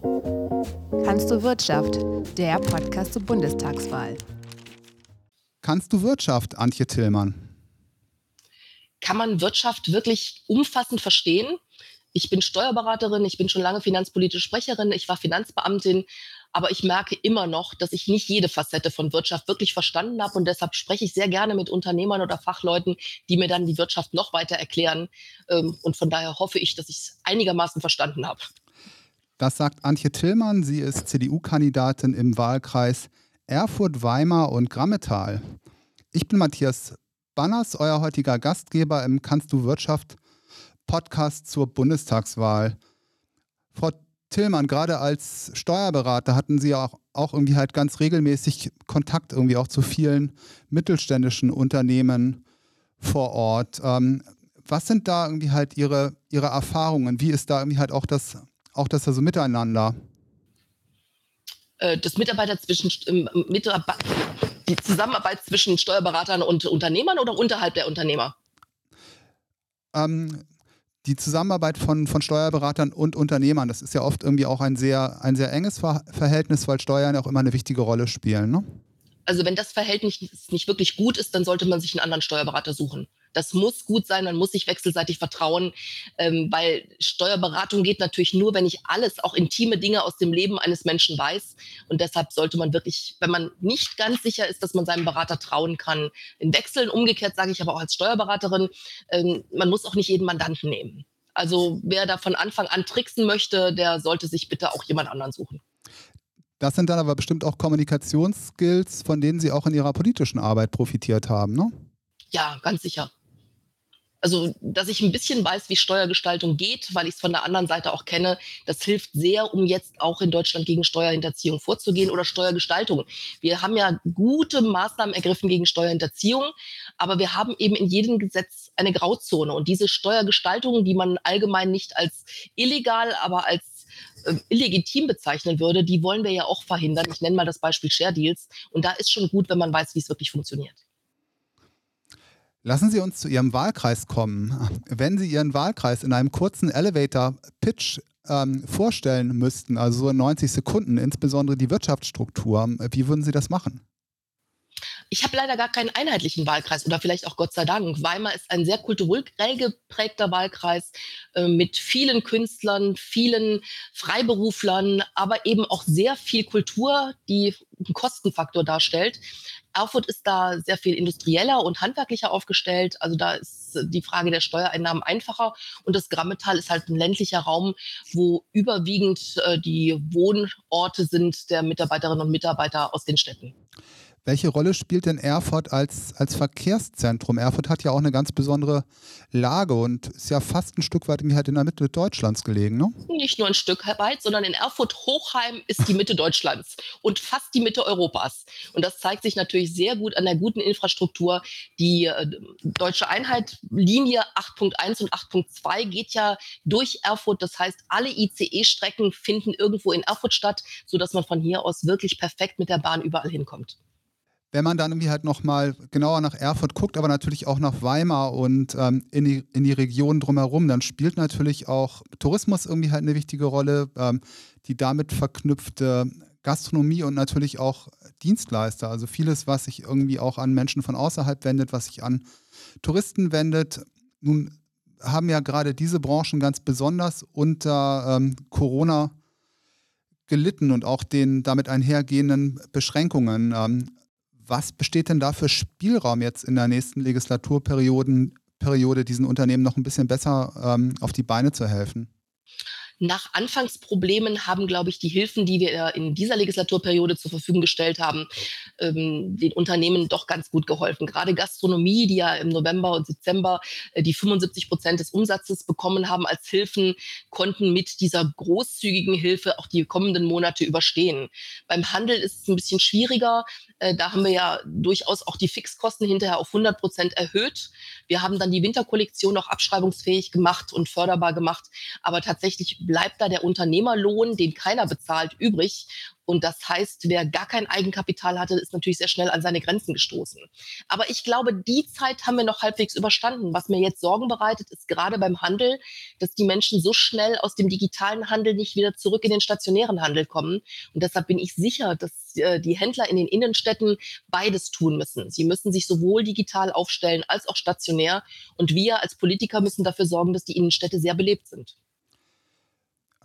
Kannst du Wirtschaft? Der Podcast zur Bundestagswahl. Kannst du Wirtschaft, Antje Tillmann? Kann man Wirtschaft wirklich umfassend verstehen? Ich bin Steuerberaterin, ich bin schon lange finanzpolitische Sprecherin, ich war Finanzbeamtin, aber ich merke immer noch, dass ich nicht jede Facette von Wirtschaft wirklich verstanden habe und deshalb spreche ich sehr gerne mit Unternehmern oder Fachleuten, die mir dann die Wirtschaft noch weiter erklären. Ähm, und von daher hoffe ich, dass ich es einigermaßen verstanden habe. Das sagt Antje Tillmann. Sie ist CDU-Kandidatin im Wahlkreis Erfurt, Weimar und Grammetal. Ich bin Matthias Banners, euer heutiger Gastgeber im Kannst du Wirtschaft Podcast zur Bundestagswahl. Frau Tillmann, gerade als Steuerberater hatten Sie auch, auch irgendwie halt ganz regelmäßig Kontakt irgendwie auch zu vielen mittelständischen Unternehmen vor Ort. Ähm, was sind da irgendwie halt Ihre, Ihre Erfahrungen? Wie ist da irgendwie halt auch das, auch das also Miteinander? Äh, das Mitarbeiter zwischen, ähm, die Zusammenarbeit zwischen Steuerberatern und Unternehmern oder unterhalb der Unternehmer? Ähm, die Zusammenarbeit von, von Steuerberatern und Unternehmern, das ist ja oft irgendwie auch ein sehr, ein sehr enges Ver Verhältnis, weil Steuern ja auch immer eine wichtige Rolle spielen. Ne? Also wenn das Verhältnis nicht wirklich gut ist, dann sollte man sich einen anderen Steuerberater suchen. Das muss gut sein, man muss sich wechselseitig vertrauen, ähm, weil Steuerberatung geht natürlich nur, wenn ich alles, auch intime Dinge aus dem Leben eines Menschen weiß. Und deshalb sollte man wirklich, wenn man nicht ganz sicher ist, dass man seinem Berater trauen kann, in wechseln. Umgekehrt sage ich aber auch als Steuerberaterin, ähm, man muss auch nicht jeden Mandanten nehmen. Also wer da von Anfang an tricksen möchte, der sollte sich bitte auch jemand anderen suchen. Das sind dann aber bestimmt auch Kommunikationsskills, von denen Sie auch in Ihrer politischen Arbeit profitiert haben, ne? Ja, ganz sicher also dass ich ein bisschen weiß, wie Steuergestaltung geht, weil ich es von der anderen Seite auch kenne, das hilft sehr, um jetzt auch in Deutschland gegen Steuerhinterziehung vorzugehen oder Steuergestaltung. Wir haben ja gute Maßnahmen ergriffen gegen Steuerhinterziehung, aber wir haben eben in jedem Gesetz eine Grauzone und diese Steuergestaltung, die man allgemein nicht als illegal, aber als äh, illegitim bezeichnen würde, die wollen wir ja auch verhindern. Ich nenne mal das Beispiel Share Deals und da ist schon gut, wenn man weiß, wie es wirklich funktioniert. Lassen Sie uns zu Ihrem Wahlkreis kommen. Wenn Sie Ihren Wahlkreis in einem kurzen Elevator-Pitch ähm, vorstellen müssten, also so in 90 Sekunden, insbesondere die Wirtschaftsstruktur, wie würden Sie das machen? Ich habe leider gar keinen einheitlichen Wahlkreis oder vielleicht auch Gott sei Dank. Weimar ist ein sehr kulturell geprägter Wahlkreis äh, mit vielen Künstlern, vielen Freiberuflern, aber eben auch sehr viel Kultur, die einen Kostenfaktor darstellt. Erfurt ist da sehr viel industrieller und handwerklicher aufgestellt. Also da ist die Frage der Steuereinnahmen einfacher. Und das Grammetal ist halt ein ländlicher Raum, wo überwiegend äh, die Wohnorte sind der Mitarbeiterinnen und Mitarbeiter aus den Städten. Welche Rolle spielt denn Erfurt als, als Verkehrszentrum? Erfurt hat ja auch eine ganz besondere Lage und ist ja fast ein Stück weit halt in der Mitte Deutschlands gelegen, ne? Nicht nur ein Stück weit, sondern in Erfurt-Hochheim ist die Mitte Deutschlands und fast die Mitte Europas. Und das zeigt sich natürlich sehr gut an der guten Infrastruktur. Die äh, deutsche Einheit Linie 8.1 und 8.2 geht ja durch Erfurt. Das heißt, alle ICE-Strecken finden irgendwo in Erfurt statt, sodass man von hier aus wirklich perfekt mit der Bahn überall hinkommt wenn man dann irgendwie halt nochmal genauer nach Erfurt guckt, aber natürlich auch nach Weimar und ähm, in, die, in die Region drumherum, dann spielt natürlich auch Tourismus irgendwie halt eine wichtige Rolle, ähm, die damit verknüpfte Gastronomie und natürlich auch Dienstleister. Also vieles, was sich irgendwie auch an Menschen von außerhalb wendet, was sich an Touristen wendet. Nun haben ja gerade diese Branchen ganz besonders unter ähm, Corona gelitten und auch den damit einhergehenden Beschränkungen. Ähm, was besteht denn da für Spielraum jetzt in der nächsten Legislaturperiode, Periode, diesen Unternehmen noch ein bisschen besser ähm, auf die Beine zu helfen? Nach Anfangsproblemen haben, glaube ich, die Hilfen, die wir in dieser Legislaturperiode zur Verfügung gestellt haben, ähm, den Unternehmen doch ganz gut geholfen. Gerade Gastronomie, die ja im November und Dezember äh, die 75 Prozent des Umsatzes bekommen haben als Hilfen, konnten mit dieser großzügigen Hilfe auch die kommenden Monate überstehen. Beim Handel ist es ein bisschen schwieriger. Äh, da haben wir ja durchaus auch die Fixkosten hinterher auf 100 Prozent erhöht. Wir haben dann die Winterkollektion auch abschreibungsfähig gemacht und förderbar gemacht. Aber tatsächlich bleibt da der Unternehmerlohn, den keiner bezahlt, übrig. Und das heißt, wer gar kein Eigenkapital hatte, ist natürlich sehr schnell an seine Grenzen gestoßen. Aber ich glaube, die Zeit haben wir noch halbwegs überstanden. Was mir jetzt Sorgen bereitet, ist gerade beim Handel, dass die Menschen so schnell aus dem digitalen Handel nicht wieder zurück in den stationären Handel kommen. Und deshalb bin ich sicher, dass äh, die Händler in den Innenstädten beides tun müssen. Sie müssen sich sowohl digital aufstellen als auch stationär. Und wir als Politiker müssen dafür sorgen, dass die Innenstädte sehr belebt sind.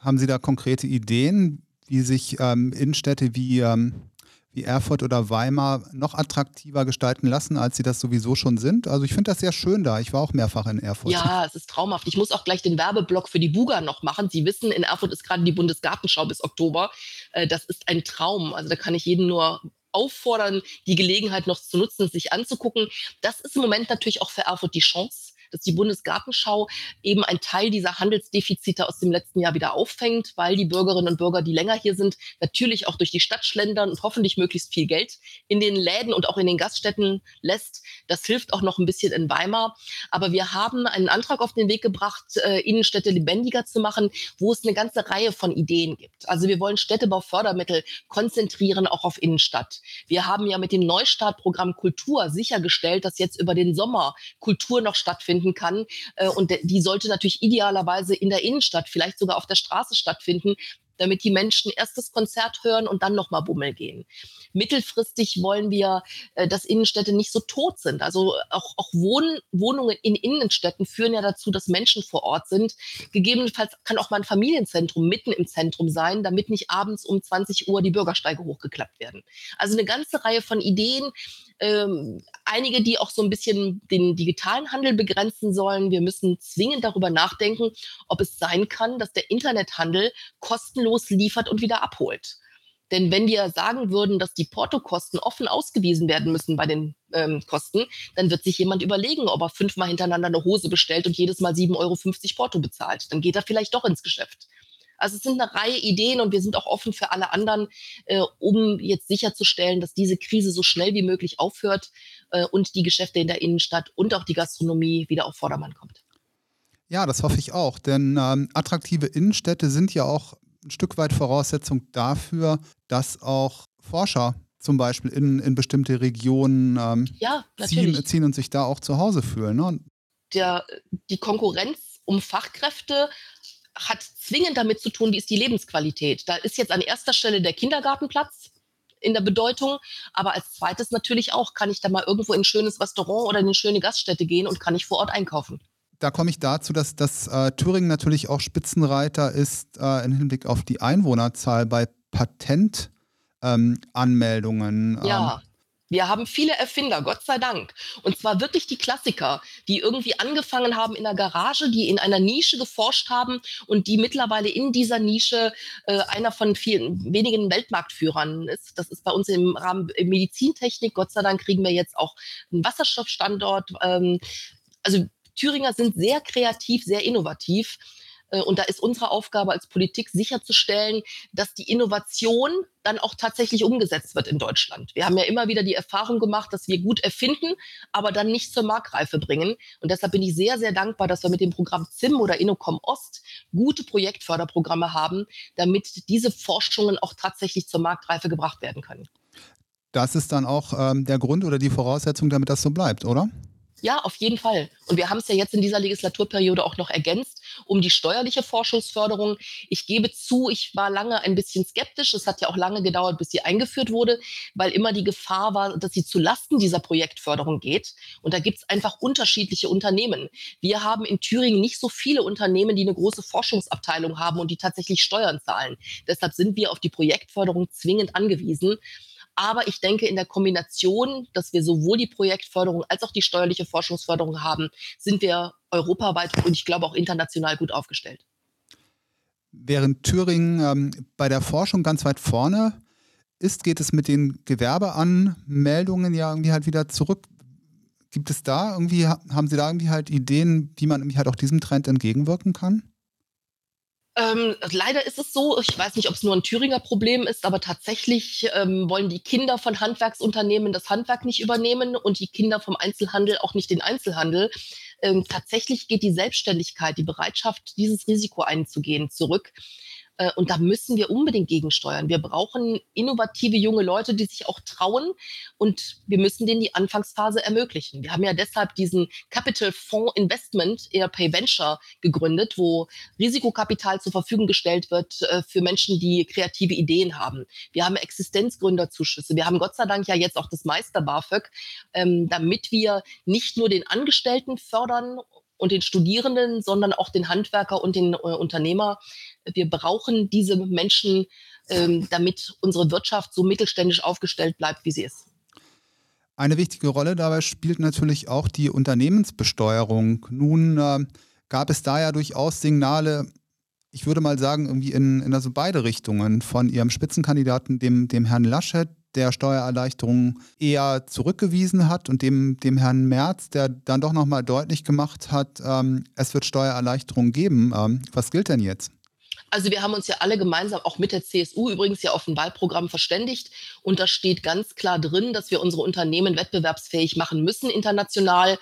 Haben Sie da konkrete Ideen, wie sich ähm, Innenstädte wie, ähm, wie Erfurt oder Weimar noch attraktiver gestalten lassen, als sie das sowieso schon sind. Also ich finde das sehr schön da. Ich war auch mehrfach in Erfurt. Ja, es ist traumhaft. Ich muss auch gleich den Werbeblock für die Buga noch machen. Sie wissen, in Erfurt ist gerade die Bundesgartenschau bis Oktober. Äh, das ist ein Traum. Also da kann ich jeden nur auffordern, die Gelegenheit noch zu nutzen, sich anzugucken. Das ist im Moment natürlich auch für Erfurt die Chance dass die Bundesgartenschau eben ein Teil dieser Handelsdefizite aus dem letzten Jahr wieder auffängt, weil die Bürgerinnen und Bürger, die länger hier sind, natürlich auch durch die Stadt schlendern und hoffentlich möglichst viel Geld in den Läden und auch in den Gaststätten lässt. Das hilft auch noch ein bisschen in Weimar. Aber wir haben einen Antrag auf den Weg gebracht, äh, Innenstädte lebendiger zu machen, wo es eine ganze Reihe von Ideen gibt. Also wir wollen Städtebaufördermittel konzentrieren auch auf Innenstadt. Wir haben ja mit dem Neustartprogramm Kultur sichergestellt, dass jetzt über den Sommer Kultur noch stattfindet stattfinden kann. Äh, und die sollte natürlich idealerweise in der Innenstadt, vielleicht sogar auf der Straße stattfinden, damit die Menschen erst das Konzert hören und dann nochmal Bummel gehen. Mittelfristig wollen wir, äh, dass Innenstädte nicht so tot sind. Also auch, auch Wohn Wohnungen in Innenstädten führen ja dazu, dass Menschen vor Ort sind. Gegebenenfalls kann auch mal ein Familienzentrum mitten im Zentrum sein, damit nicht abends um 20 Uhr die Bürgersteige hochgeklappt werden. Also eine ganze Reihe von Ideen, ähm, einige, die auch so ein bisschen den digitalen Handel begrenzen sollen. Wir müssen zwingend darüber nachdenken, ob es sein kann, dass der Internethandel kostenlos liefert und wieder abholt. Denn wenn wir sagen würden, dass die Portokosten offen ausgewiesen werden müssen bei den ähm, Kosten, dann wird sich jemand überlegen, ob er fünfmal hintereinander eine Hose bestellt und jedes Mal 7,50 Euro Porto bezahlt. Dann geht er vielleicht doch ins Geschäft. Also es sind eine Reihe Ideen und wir sind auch offen für alle anderen, äh, um jetzt sicherzustellen, dass diese Krise so schnell wie möglich aufhört äh, und die Geschäfte in der Innenstadt und auch die Gastronomie wieder auf Vordermann kommt. Ja, das hoffe ich auch, denn ähm, attraktive Innenstädte sind ja auch ein Stück weit Voraussetzung dafür, dass auch Forscher zum Beispiel in, in bestimmte Regionen ähm, ja, ziehen, ziehen, und sich da auch zu Hause fühlen. Ne? Der, die Konkurrenz um Fachkräfte hat zwingend damit zu tun, wie ist die Lebensqualität. Da ist jetzt an erster Stelle der Kindergartenplatz in der Bedeutung, aber als zweites natürlich auch, kann ich da mal irgendwo in ein schönes Restaurant oder in eine schöne Gaststätte gehen und kann ich vor Ort einkaufen. Da komme ich dazu, dass, dass äh, Thüringen natürlich auch Spitzenreiter ist äh, im Hinblick auf die Einwohnerzahl bei Patentanmeldungen. Ähm, ja. Ähm, wir haben viele Erfinder, Gott sei Dank. Und zwar wirklich die Klassiker, die irgendwie angefangen haben in der Garage, die in einer Nische geforscht haben und die mittlerweile in dieser Nische äh, einer von vielen wenigen Weltmarktführern ist. Das ist bei uns im Rahmen Medizintechnik. Gott sei Dank kriegen wir jetzt auch einen Wasserstoffstandort. Ähm, also Thüringer sind sehr kreativ, sehr innovativ. Äh, und da ist unsere Aufgabe als Politik sicherzustellen, dass die Innovation dann auch tatsächlich umgesetzt wird in Deutschland. Wir haben ja immer wieder die Erfahrung gemacht, dass wir gut erfinden, aber dann nicht zur Marktreife bringen. Und deshalb bin ich sehr, sehr dankbar, dass wir mit dem Programm ZIM oder Innocom Ost gute Projektförderprogramme haben, damit diese Forschungen auch tatsächlich zur Marktreife gebracht werden können. Das ist dann auch ähm, der Grund oder die Voraussetzung, damit das so bleibt, oder? Ja, auf jeden Fall. Und wir haben es ja jetzt in dieser Legislaturperiode auch noch ergänzt um die steuerliche Forschungsförderung. Ich gebe zu, ich war lange ein bisschen skeptisch. Es hat ja auch lange gedauert, bis sie eingeführt wurde, weil immer die Gefahr war, dass sie zu Lasten dieser Projektförderung geht. Und da gibt es einfach unterschiedliche Unternehmen. Wir haben in Thüringen nicht so viele Unternehmen, die eine große Forschungsabteilung haben und die tatsächlich Steuern zahlen. Deshalb sind wir auf die Projektförderung zwingend angewiesen. Aber ich denke, in der Kombination, dass wir sowohl die Projektförderung als auch die steuerliche Forschungsförderung haben, sind wir europaweit und ich glaube auch international gut aufgestellt. Während Thüringen ähm, bei der Forschung ganz weit vorne ist, geht es mit den Gewerbeanmeldungen ja irgendwie halt wieder zurück. Gibt es da irgendwie, haben Sie da irgendwie halt Ideen, wie man irgendwie halt auch diesem Trend entgegenwirken kann? Ähm, leider ist es so, ich weiß nicht, ob es nur ein Thüringer Problem ist, aber tatsächlich ähm, wollen die Kinder von Handwerksunternehmen das Handwerk nicht übernehmen und die Kinder vom Einzelhandel auch nicht den Einzelhandel. ähm, tatsächlich geht die Selbstständigkeit, die Bereitschaft, dieses Risiko einzugehen, zurück. Äh, und da müssen wir unbedingt gegensteuern. Wir brauchen innovative junge Leute, die sich auch trauen. Und wir müssen denen die Anfangsphase ermöglichen. Wir haben ja deshalb diesen Capital Fonds Investment, ERP Venture, gegründet, wo Risikokapital zur Verfügung gestellt wird äh, für Menschen, die kreative Ideen haben. Wir haben Existenzgründerzuschüsse. Wir haben Gott sei Dank ja jetzt auch das Meister BAföG, ähm, damit wir nicht nur den Angestellten fördern und den Studierenden, sondern auch den Handwerker und den äh, Unternehmer. Wir brauchen diese Menschen, ähm, damit unsere Wirtschaft so mittelständisch aufgestellt bleibt, wie sie ist. Eine wichtige Rolle dabei spielt natürlich auch die Unternehmensbesteuerung. Nun äh, gab es da ja durchaus Signale, ich würde mal sagen, irgendwie in, in also beide Richtungen von Ihrem Spitzenkandidaten, dem, dem Herrn Laschet, der Steuererleichterungen eher zurückgewiesen hat und dem, dem Herrn Merz, der dann doch nochmal deutlich gemacht hat, ähm, es wird Steuererleichterungen geben. Ähm, was gilt denn jetzt? Also wir haben uns ja alle gemeinsam auch mit der CSU übrigens ja auf ein Wahlprogramm verständigt und da steht ganz klar drin, dass wir unsere Unternehmen wettbewerbsfähig machen müssen international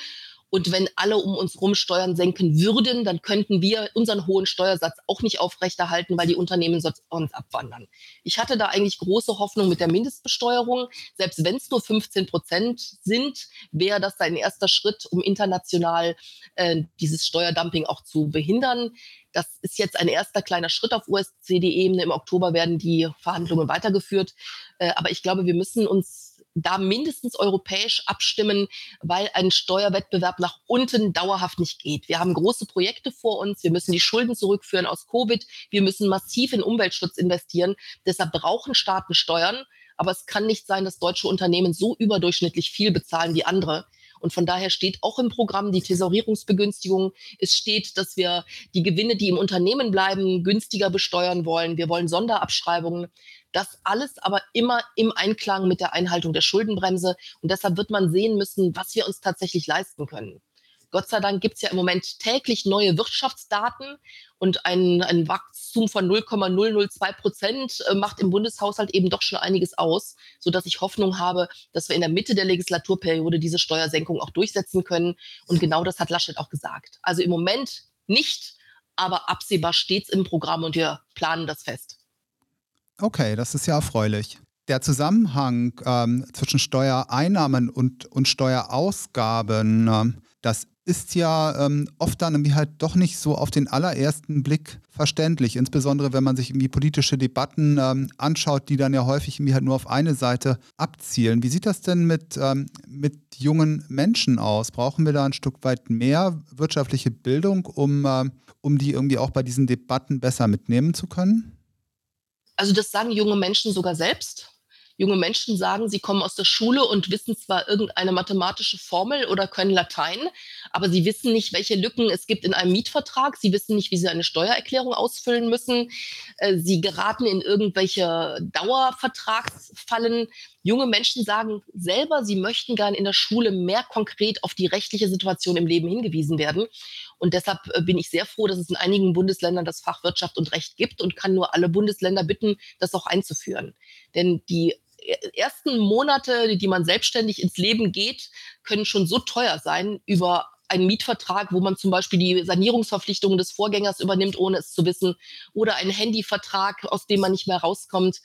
und wenn alle um uns herum Steuern senken würden, dann könnten wir unseren hohen Steuersatz auch nicht aufrechterhalten, weil die Unternehmen sonst abwandern. Ich hatte da eigentlich große Hoffnung mit der Mindestbesteuerung. Selbst wenn es nur 15 Prozent sind, wäre das ein erster Schritt, um international äh, dieses Steuerdumping auch zu behindern. Das ist jetzt ein erster kleiner Schritt auf USCD-Ebene. Im Oktober werden die Verhandlungen weitergeführt. Äh, aber ich glaube, wir müssen uns da mindestens europäisch abstimmen, weil ein Steuerwettbewerb nach unten dauerhaft nicht geht. Wir haben große Projekte vor uns. Wir müssen die Schulden zurückführen aus Covid. Wir müssen massiv in Umweltschutz investieren. Deshalb brauchen Staaten Steuern. Aber es kann nicht sein, dass deutsche Unternehmen so überdurchschnittlich viel bezahlen wie andere. Und von daher steht auch im Programm die Tesorierungsbegünstigung. Es steht, dass wir die Gewinne, die im Unternehmen bleiben, günstiger besteuern wollen. Wir wollen Sonderabschreibungen. Das alles aber immer im Einklang mit der Einhaltung der Schuldenbremse. Und deshalb wird man sehen müssen, was wir uns tatsächlich leisten können. Gott sei Dank gibt es ja im Moment täglich neue Wirtschaftsdaten und ein, ein Wachstum von 0,002 Prozent äh, macht im Bundeshaushalt eben doch schon einiges aus, sodass ich Hoffnung habe, dass wir in der Mitte der Legislaturperiode diese Steuersenkung auch durchsetzen können. Und genau das hat Laschet auch gesagt. Also im Moment nicht, aber absehbar steht es im Programm und wir planen das fest. Okay, das ist ja erfreulich. Der Zusammenhang ähm, zwischen Steuereinnahmen und, und Steuerausgaben, ähm, das ist ja ähm, oft dann irgendwie halt doch nicht so auf den allerersten Blick verständlich, insbesondere wenn man sich irgendwie politische Debatten ähm, anschaut, die dann ja häufig irgendwie halt nur auf eine Seite abzielen. Wie sieht das denn mit, ähm, mit jungen Menschen aus? Brauchen wir da ein Stück weit mehr wirtschaftliche Bildung, um, äh, um die irgendwie auch bei diesen Debatten besser mitnehmen zu können? Also das sagen junge Menschen sogar selbst. Junge Menschen sagen, sie kommen aus der Schule und wissen zwar irgendeine mathematische Formel oder können Latein, aber sie wissen nicht, welche Lücken es gibt in einem Mietvertrag. Sie wissen nicht, wie sie eine Steuererklärung ausfüllen müssen. Äh, sie geraten in irgendwelche Dauervertragsfallen. Junge Menschen sagen selber, sie möchten gern in der Schule mehr konkret auf die rechtliche Situation im Leben hingewiesen werden. Und deshalb äh, bin ich sehr froh, dass es in einigen Bundesländern das Fach Wirtschaft und Recht gibt und kann nur alle Bundesländer bitten, das auch einzuführen. Denn die ersten Monate, die man selbstständig ins Leben geht, können schon so teuer sein über einen Mietvertrag, wo man zum Beispiel die Sanierungsverpflichtungen des Vorgängers übernimmt, ohne es zu wissen, oder einen Handyvertrag, aus dem man nicht mehr rauskommt.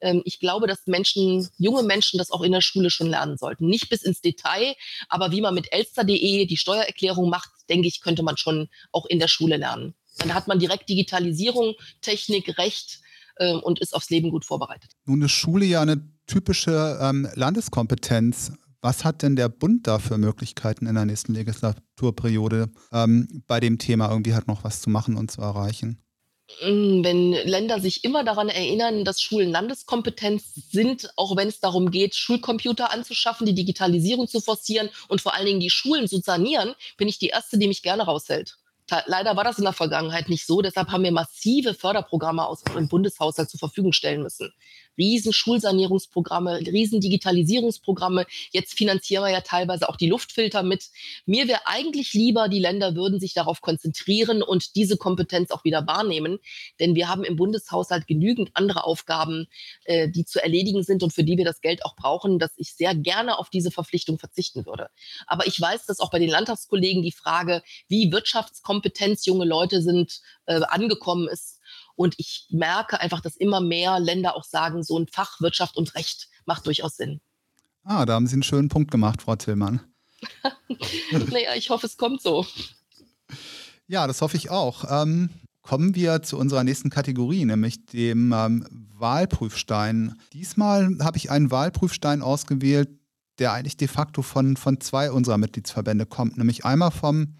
Ähm, ich glaube, dass Menschen, junge Menschen das auch in der Schule schon lernen sollten. Nicht bis ins Detail, aber wie man mit elster.de die Steuererklärung macht, denke ich, könnte man schon auch in der Schule lernen. Dann hat man direkt Digitalisierung, Technik, Recht äh, und ist aufs Leben gut vorbereitet. Nun ist Schule ja eine typische ähm, Landeskompetenz. Was hat denn der Bund da für Möglichkeiten in der nächsten Legislaturperiode ähm, bei dem Thema irgendwie halt noch was zu machen und zu erreichen? Mm, wenn Länder sich immer daran erinnern, dass Schulen Landeskompetenz sind, auch wenn es darum geht, Schulcomputer anzuschaffen, die Digitalisierung zu forcieren und vor allen Dingen die Schulen zu sanieren, bin ich die Erste, die mich gerne raushält. Leider war das in der Vergangenheit nicht so. Deshalb haben wir massive Förderprogramme aus dem Bundeshaushalt zur Verfügung stellen müssen. Riesen Schulsanierungsprogramme, riesen Digitalisierungsprogramme. Jetzt finanzieren wir ja teilweise auch die Luftfilter mit. Mir wäre eigentlich lieber, die Länder würden sich darauf konzentrieren und diese Kompetenz auch wieder wahrnehmen. Denn wir haben im Bundeshaushalt genügend andere Aufgaben, äh, die zu erledigen sind und für die wir das Geld auch brauchen, dass ich sehr gerne auf diese Verpflichtung verzichten würde. Aber ich weiß, dass auch bei den Landtagskollegen die Frage, wie Wirtschaftskompetenz junge Leute sind, äh, angekommen ist und ich merke einfach, dass immer mehr Länder auch sagen, so ein Fach Wirtschaft und Recht macht durchaus Sinn. Ah, da haben Sie einen schönen Punkt gemacht, Frau Tillmann. naja, ich hoffe, es kommt so. Ja, das hoffe ich auch. Ähm, kommen wir zu unserer nächsten Kategorie, nämlich dem ähm, Wahlprüfstein. Diesmal habe ich einen Wahlprüfstein ausgewählt, der eigentlich de facto von, von zwei unserer Mitgliedsverbände kommt, nämlich einmal vom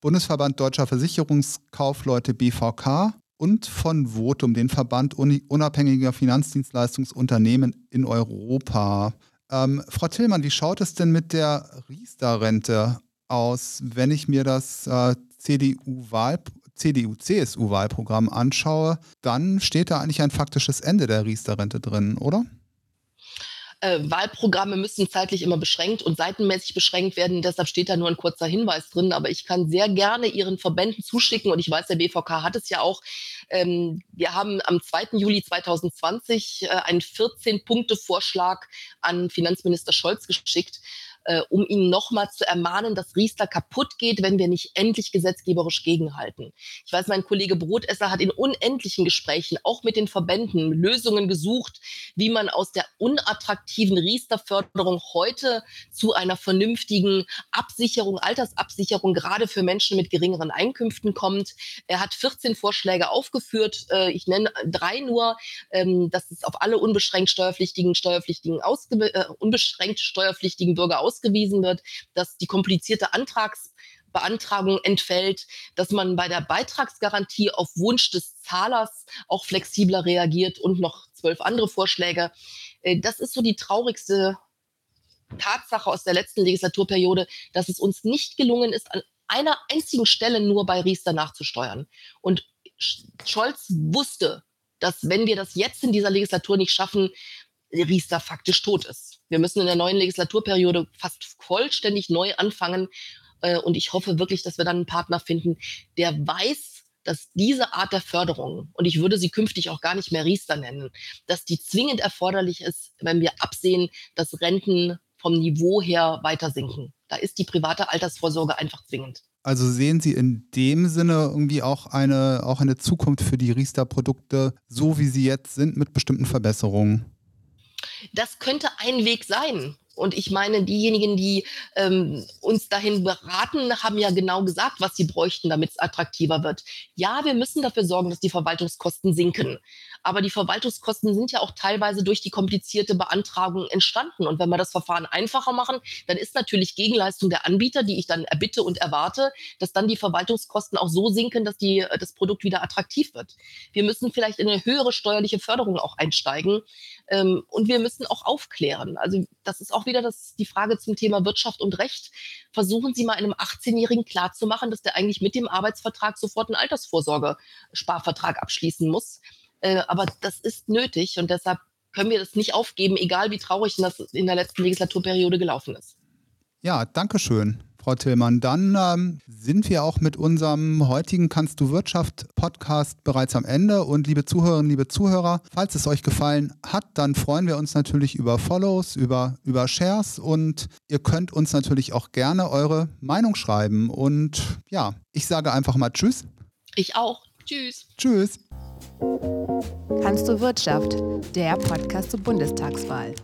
Bundesverband Deutscher Versicherungskaufleute BVK und von Votum, den Verband unabhängiger Finanzdienstleistungsunternehmen in Europa. Ähm, Frau Tillmann, wie schaut es denn mit der Riester-Rente aus, wenn ich mir das äh, CDU-Wahl CDU-CSU-Wahlprogramm anschaue, dann steht da eigentlich ein faktisches Ende der Riester-Rente drin, oder? Äh, Wahlprogramme müssen zeitlich immer beschränkt und seitenmäßig beschränkt werden. Deshalb steht da nur ein kurzer Hinweis drin. Aber ich kann sehr gerne Ihren Verbänden zuschicken und ich weiß, der BVK hat es ja auch. Ähm, wir haben am 2. Juli 2020 äh, einen 14-Punkte-Vorschlag an Finanzminister Scholz geschickt äh, um ihn nochmal zu ermahnen, dass Riester kaputt geht, wenn wir nicht endlich gesetzgeberisch gegenhalten. Ich weiß, mein Kollege Brotesser hat in unendlichen Gesprächen, auch mit den Verbänden, Lösungen gesucht, wie man aus der unattraktiven Riester-Förderung heute zu einer vernünftigen Absicherung, Altersabsicherung, gerade für Menschen mit geringeren Einkünften kommt. Er hat 14 Vorschläge aufgeführt. Äh, ich nenne drei nur, ähm, dass es auf alle unbeschränkt steuerpflichtigen, steuerpflichtigen, ausge äh, unbeschränkt steuerpflichtigen Bürger aus ausgewiesen wird, dass die komplizierte Antragsbeantragung entfällt, dass man bei der Beitragsgarantie auf Wunsch des Zahlers auch flexibler reagiert und noch zwölf andere Vorschläge. Äh, das ist so die traurigste Tatsache aus der letzten Legislaturperiode, dass es uns nicht gelungen ist, an einer einzigen Stelle nur bei Riester nachzusteuern. Und Scholz wusste, dass wenn wir das jetzt in dieser Legislatur nicht schaffen, Riester faktisch tot ist. Wir müssen in der neuen Legislaturperiode fast vollständig neu anfangen. Äh, und ich hoffe wirklich, dass wir dann einen Partner finden, der weiß, dass diese Art der Förderung, und ich würde sie künftig auch gar nicht mehr Riester nennen, dass die zwingend erforderlich ist, wenn wir absehen, dass Renten vom Niveau her weiter sinken. Da ist die private Altersvorsorge einfach zwingend. Also sehen Sie in dem Sinne irgendwie auch eine, auch eine Zukunft für die Riester-Produkte, so wie sie jetzt sind, mit bestimmten Verbesserungen? Das könnte ein Weg sein. Und ich meine, diejenigen, die ähm, uns dahin beraten, haben ja genau gesagt, was sie bräuchten, damit es attraktiver wird. Ja, wir müssen dafür sorgen, dass die Verwaltungskosten sinken. Aber die Verwaltungskosten sind ja auch teilweise durch die komplizierte Beantragung entstanden. Und wenn wir das Verfahren einfacher machen, dann ist natürlich Gegenleistung der Anbieter, die ich dann erbitte und erwarte, dass dann die Verwaltungskosten auch so sinken, dass die, das Produkt wieder attraktiv wird. Wir müssen vielleicht in eine höhere steuerliche Förderung auch einsteigen. Ähm, und wir müssen auch aufklären. Also das ist auch wieder das, die Frage zum Thema Wirtschaft und Recht. Versuchen Sie mal einem 18-Jährigen klarzumachen, dass der eigentlich mit dem Arbeitsvertrag sofort einen Altersvorsorge-Sparvertrag abschließen muss. Äh, aber das ist nötig und deshalb können wir das nicht aufgeben, egal wie traurig das in der letzten Legislaturperiode gelaufen ist. Ja, danke schön. Frau Tillmann, dann ähm, sind wir auch mit unserem heutigen Kannst du Wirtschaft Podcast bereits am Ende. Und liebe Zuhörerinnen, liebe Zuhörer, falls es euch gefallen hat, dann freuen wir uns natürlich über Follows, über, über Shares und ihr könnt uns natürlich auch gerne eure Meinung schreiben. Und ja, ich sage einfach mal Tschüss. Ich auch. Tschüss. Tschüss. Kannst du Wirtschaft, der Podcast zur Bundestagswahl.